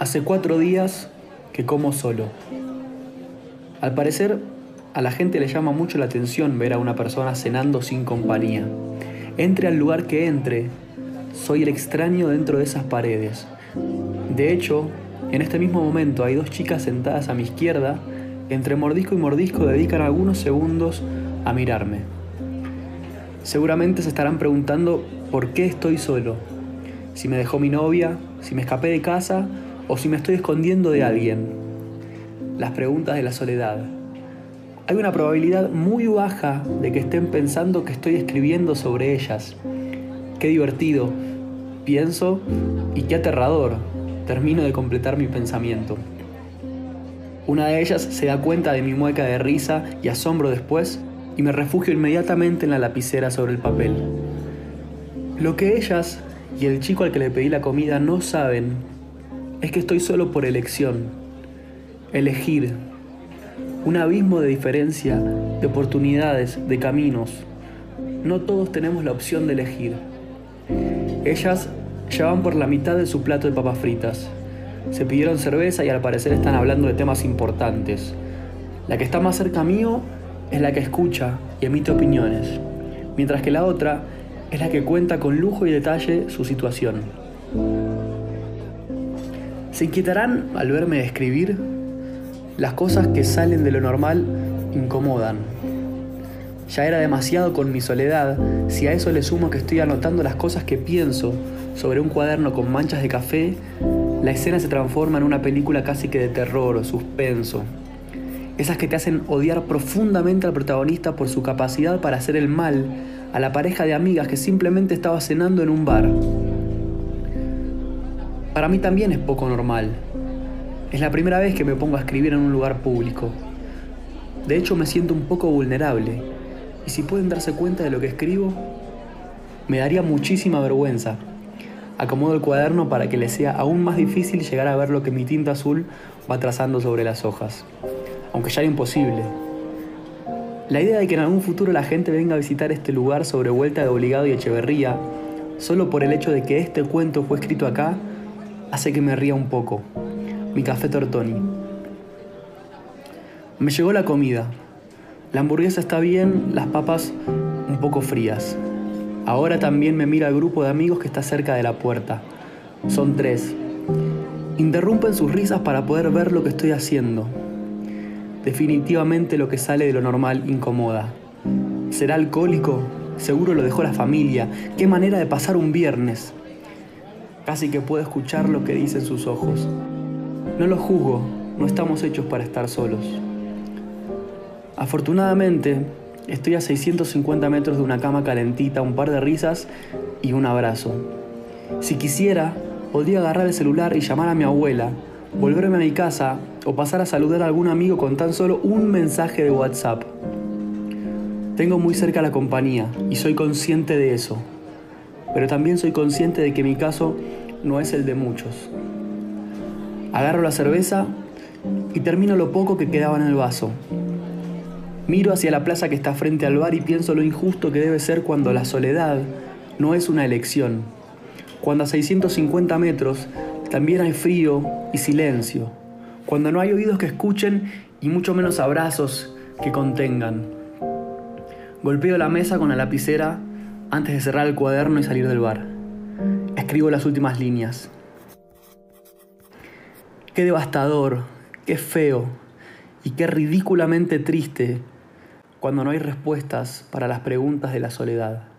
Hace cuatro días que como solo. Al parecer, a la gente le llama mucho la atención ver a una persona cenando sin compañía. Entre al lugar que entre, soy el extraño dentro de esas paredes. De hecho, en este mismo momento hay dos chicas sentadas a mi izquierda, entre mordisco y mordisco dedican algunos segundos a mirarme. Seguramente se estarán preguntando por qué estoy solo, si me dejó mi novia, si me escapé de casa o si me estoy escondiendo de alguien. Las preguntas de la soledad. Hay una probabilidad muy baja de que estén pensando que estoy escribiendo sobre ellas. Qué divertido, pienso, y qué aterrador. Termino de completar mi pensamiento. Una de ellas se da cuenta de mi mueca de risa y asombro después y me refugio inmediatamente en la lapicera sobre el papel. Lo que ellas y el chico al que le pedí la comida no saben es que estoy solo por elección. Elegir. Un abismo de diferencia, de oportunidades, de caminos. No todos tenemos la opción de elegir. Ellas ya van por la mitad de su plato de papas fritas. Se pidieron cerveza y al parecer están hablando de temas importantes. La que está más cerca mío es la que escucha y emite opiniones, mientras que la otra es la que cuenta con lujo y detalle su situación. ¿Se inquietarán al verme escribir? Las cosas que salen de lo normal incomodan. Ya era demasiado con mi soledad si a eso le sumo que estoy anotando las cosas que pienso sobre un cuaderno con manchas de café, la escena se transforma en una película casi que de terror o suspenso. Esas que te hacen odiar profundamente al protagonista por su capacidad para hacer el mal a la pareja de amigas que simplemente estaba cenando en un bar. Para mí también es poco normal. Es la primera vez que me pongo a escribir en un lugar público. De hecho me siento un poco vulnerable. Y si pueden darse cuenta de lo que escribo, me daría muchísima vergüenza. Acomodo el cuaderno para que le sea aún más difícil llegar a ver lo que mi tinta azul va trazando sobre las hojas. Aunque ya era imposible. La idea de que en algún futuro la gente venga a visitar este lugar sobre vuelta de Obligado y Echeverría, solo por el hecho de que este cuento fue escrito acá, hace que me ría un poco. Mi café Tortoni. Me llegó la comida. La hamburguesa está bien, las papas un poco frías. Ahora también me mira el grupo de amigos que está cerca de la puerta. Son tres. Interrumpen sus risas para poder ver lo que estoy haciendo. Definitivamente lo que sale de lo normal incomoda. ¿Será alcohólico? Seguro lo dejó la familia. Qué manera de pasar un viernes. Casi que puedo escuchar lo que dicen sus ojos. No lo juzgo, no estamos hechos para estar solos. Afortunadamente, estoy a 650 metros de una cama calentita, un par de risas y un abrazo. Si quisiera, podría agarrar el celular y llamar a mi abuela, volverme a mi casa o pasar a saludar a algún amigo con tan solo un mensaje de WhatsApp. Tengo muy cerca la compañía y soy consciente de eso, pero también soy consciente de que mi caso no es el de muchos. Agarro la cerveza y termino lo poco que quedaba en el vaso. Miro hacia la plaza que está frente al bar y pienso lo injusto que debe ser cuando la soledad no es una elección. Cuando a 650 metros también hay frío y silencio cuando no hay oídos que escuchen y mucho menos abrazos que contengan. Golpeo la mesa con la lapicera antes de cerrar el cuaderno y salir del bar. Escribo las últimas líneas. Qué devastador, qué feo y qué ridículamente triste cuando no hay respuestas para las preguntas de la soledad.